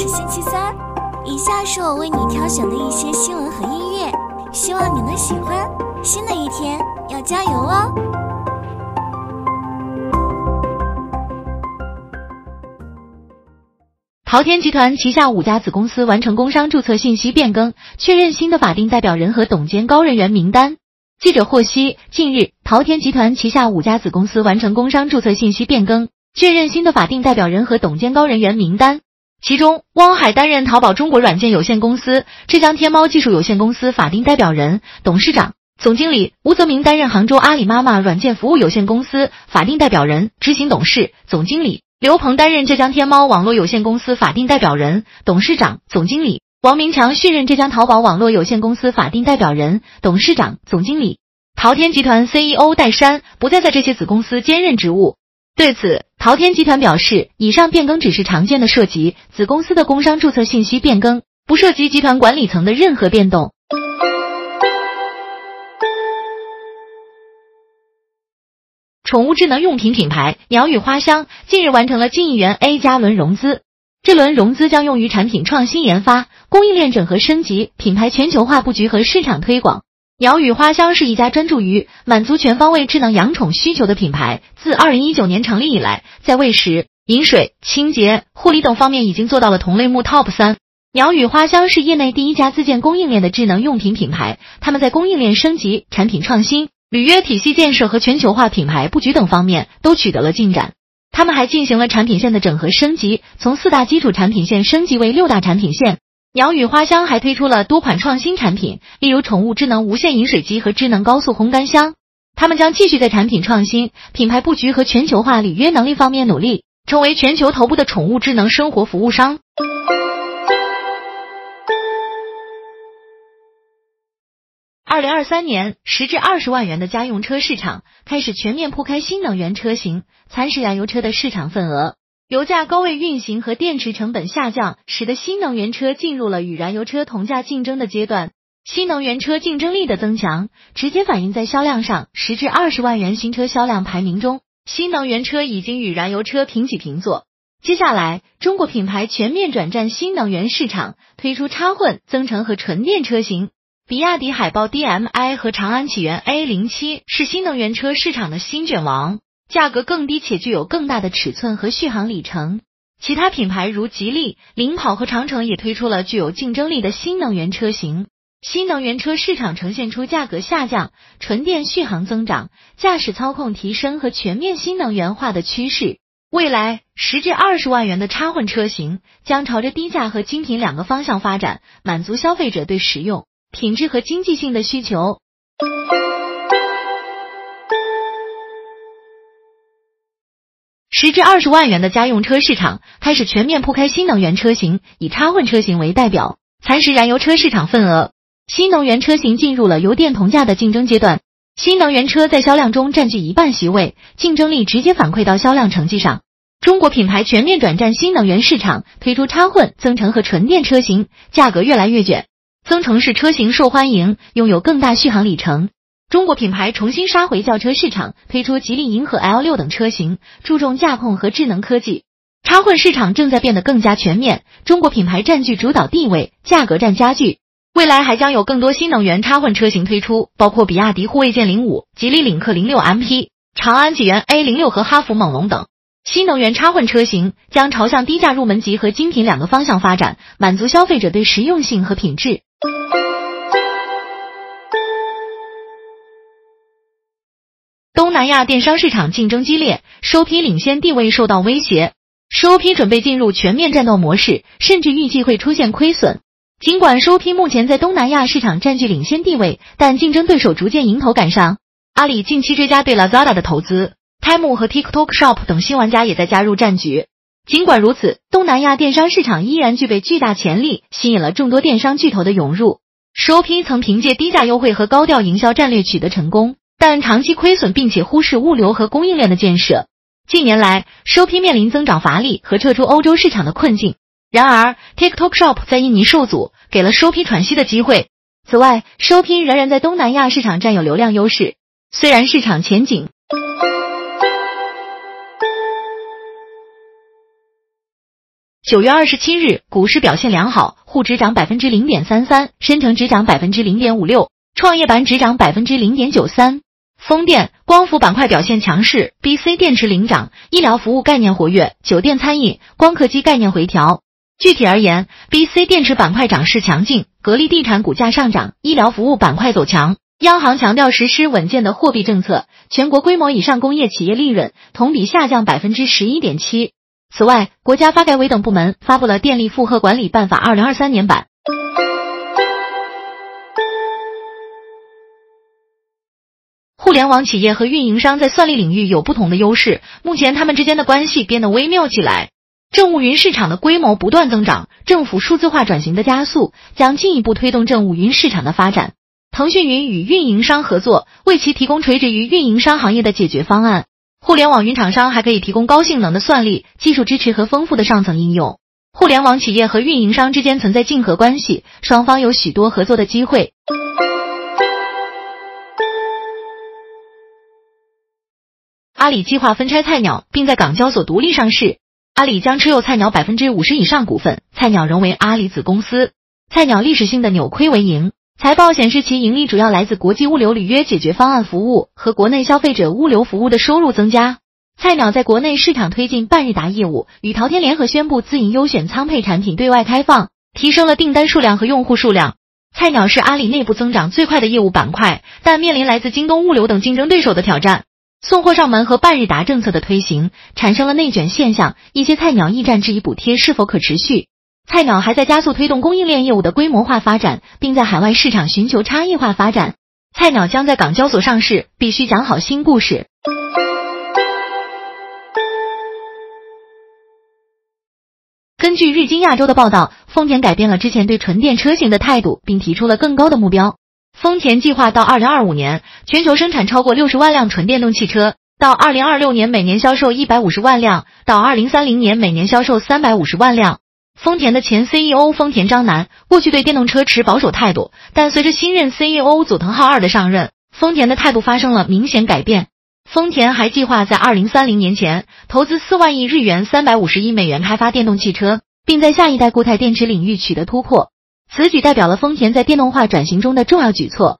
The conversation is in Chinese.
是星期三，以下是我为你挑选的一些新闻和音乐，希望你能喜欢。新的一天要加油哦！淘天集团旗下五家子公司完成工商注册信息变更，确认新的法定代表人和董监高人员名单。记者获悉，近日，淘天集团旗下五家子公司完成工商注册信息变更，确认新的法定代表人和董监高人员名单。其中，汪海担任淘宝中国软件有限公司、浙江天猫技术有限公司法定代表人、董事长、总经理；吴泽明担任杭州阿里妈妈软件服务有限公司法定代表人、执行董事、总经理；刘鹏担任浙江天猫网络有限公司法定代表人、董事长、总经理；王明强续任浙江淘宝网络有限公司法定代表人、董事长、总经理。淘天集团 CEO 戴珊不再在这些子公司兼任职务。对此，淘天集团表示，以上变更只是常见的涉及子公司的工商注册信息变更，不涉及集团管理层的任何变动。宠物智能用品品牌鸟语花香近日完成了近亿元 A 加轮融资，这轮融资将用于产品创新研发、供应链整合升级、品牌全球化布局和市场推广。鸟语花香是一家专注于满足全方位智能养宠需求的品牌。自二零一九年成立以来，在喂食、饮水、清洁、护理等方面已经做到了同类目 TOP 三。鸟语花香是业内第一家自建供应链的智能用品品牌，他们在供应链升级、产品创新、履约体系建设和全球化品牌布局等方面都取得了进展。他们还进行了产品线的整合升级，从四大基础产品线升级为六大产品线。鸟语花香还推出了多款创新产品，例如宠物智能无线饮水机和智能高速烘干箱。他们将继续在产品创新、品牌布局和全球化履约能力方面努力，成为全球头部的宠物智能生活服务商。二零二三年，十至二十万元的家用车市场开始全面铺开新能源车型，蚕食燃油车的市场份额。油价高位运行和电池成本下降，使得新能源车进入了与燃油车同价竞争的阶段。新能源车竞争力的增强，直接反映在销量上。十至二十万元新车销量排名中，新能源车已经与燃油车平起平坐。接下来，中国品牌全面转战新能源市场，推出插混、增程和纯电车型。比亚迪海豹 DM-i 和长安启源 A 零七是新能源车市场的新卷王。价格更低且具有更大的尺寸和续航里程。其他品牌如吉利、领跑和长城也推出了具有竞争力的新能源车型。新能源车市场呈现出价格下降、纯电续航增长、驾驶操控提升和全面新能源化的趋势。未来十至二十万元的插混车型将朝着低价和精品两个方向发展，满足消费者对实用、品质和经济性的需求。十至二十万元的家用车市场开始全面铺开新能源车型，以插混车型为代表，蚕食燃油车市场份额。新能源车型进入了油电同价的竞争阶段，新能源车在销量中占据一半席位，竞争力直接反馈到销量成绩上。中国品牌全面转战新能源市场，推出插混、增程和纯电车型，价格越来越卷。增程式车型受欢迎，拥有更大续航里程。中国品牌重新杀回轿车市场，推出吉利银河 L 六等车型，注重驾控和智能科技。插混市场正在变得更加全面，中国品牌占据主导地位，价格战加剧。未来还将有更多新能源插混车型推出，包括比亚迪护卫舰零五、吉利领克零六 MP、长安启源 A 零六和哈弗猛龙等。新能源插混车型将朝向低价入门级和精品两个方向发展，满足消费者对实用性和品质。东南亚电商市场竞争激烈，首批领先地位受到威胁。首批准备进入全面战斗模式，甚至预计会出现亏损。尽管首批目前在东南亚市场占据领先地位，但竞争对手逐渐迎头赶上。阿里近期追加对 Lazada 的投资，Temu 和 TikTok Shop 等新玩家也在加入战局。尽管如此，东南亚电商市场依然具备巨大潜力，吸引了众多电商巨头的涌入。首批曾凭借低价优惠和高调营销战略取得成功。但长期亏损，并且忽视物流和供应链的建设。近年来，收批面临增长乏力和撤出欧洲市场的困境。然而，TikTok Shop 在印尼受阻，给了收批喘息的机会。此外，收批仍然在东南亚市场占有流量优势。虽然市场前景，九月二十七日，股市表现良好，沪指涨百分之零点三三，深成指涨百分之零点五六，创业板指涨百分之零点九三。风电、光伏板块表现强势，B、C 电池领涨，医疗服务概念活跃，酒店餐饮、光刻机概念回调。具体而言，B、C 电池板块涨势强劲，格力地产股价上涨，医疗服务板块走强。央行强调实施稳健的货币政策，全国规模以上工业企业利润同比下降百分之十一点七。此外，国家发改委等部门发布了《电力负荷管理办法（二零二三年版）》。互联网企业和运营商在算力领域有不同的优势，目前他们之间的关系变得微妙起来。政务云市场的规模不断增长，政府数字化转型的加速将进一步推动政务云市场的发展。腾讯云与运营商合作，为其提供垂直于运营商行业的解决方案。互联网云厂商还可以提供高性能的算力、技术支持和丰富的上层应用。互联网企业和运营商之间存在竞合关系，双方有许多合作的机会。阿里计划分拆菜鸟，并在港交所独立上市。阿里将持有菜鸟百分之五十以上股份，菜鸟仍为阿里子公司。菜鸟历史性的扭亏为盈。财报显示，其盈利主要来自国际物流履约解决方案服务和国内消费者物流服务的收入增加。菜鸟在国内市场推进半日达业务，与淘天联合宣布自营优选仓配产品对外开放，提升了订单数量和用户数量。菜鸟是阿里内部增长最快的业务板块，但面临来自京东物流等竞争对手的挑战。送货上门和半日达政策的推行，产生了内卷现象，一些菜鸟驿站质疑补贴是否可持续。菜鸟还在加速推动供应链业务的规模化发展，并在海外市场寻求差异化发展。菜鸟将在港交所上市，必须讲好新故事。根据日经亚洲的报道，丰田改变了之前对纯电车型的态度，并提出了更高的目标。丰田计划到二零二五年全球生产超过六十万辆纯电动汽车，到二零二六年每年销售一百五十万辆，到二零三零年每年销售三百五十万辆。丰田的前 CEO 丰田章男过去对电动车持保守态度，但随着新任 CEO 佐藤浩二的上任，丰田的态度发生了明显改变。丰田还计划在二零三零年前投资四万亿日元（三百五十亿美元）开发电动汽车，并在下一代固态电池领域取得突破。此举代表了丰田在电动化转型中的重要举措。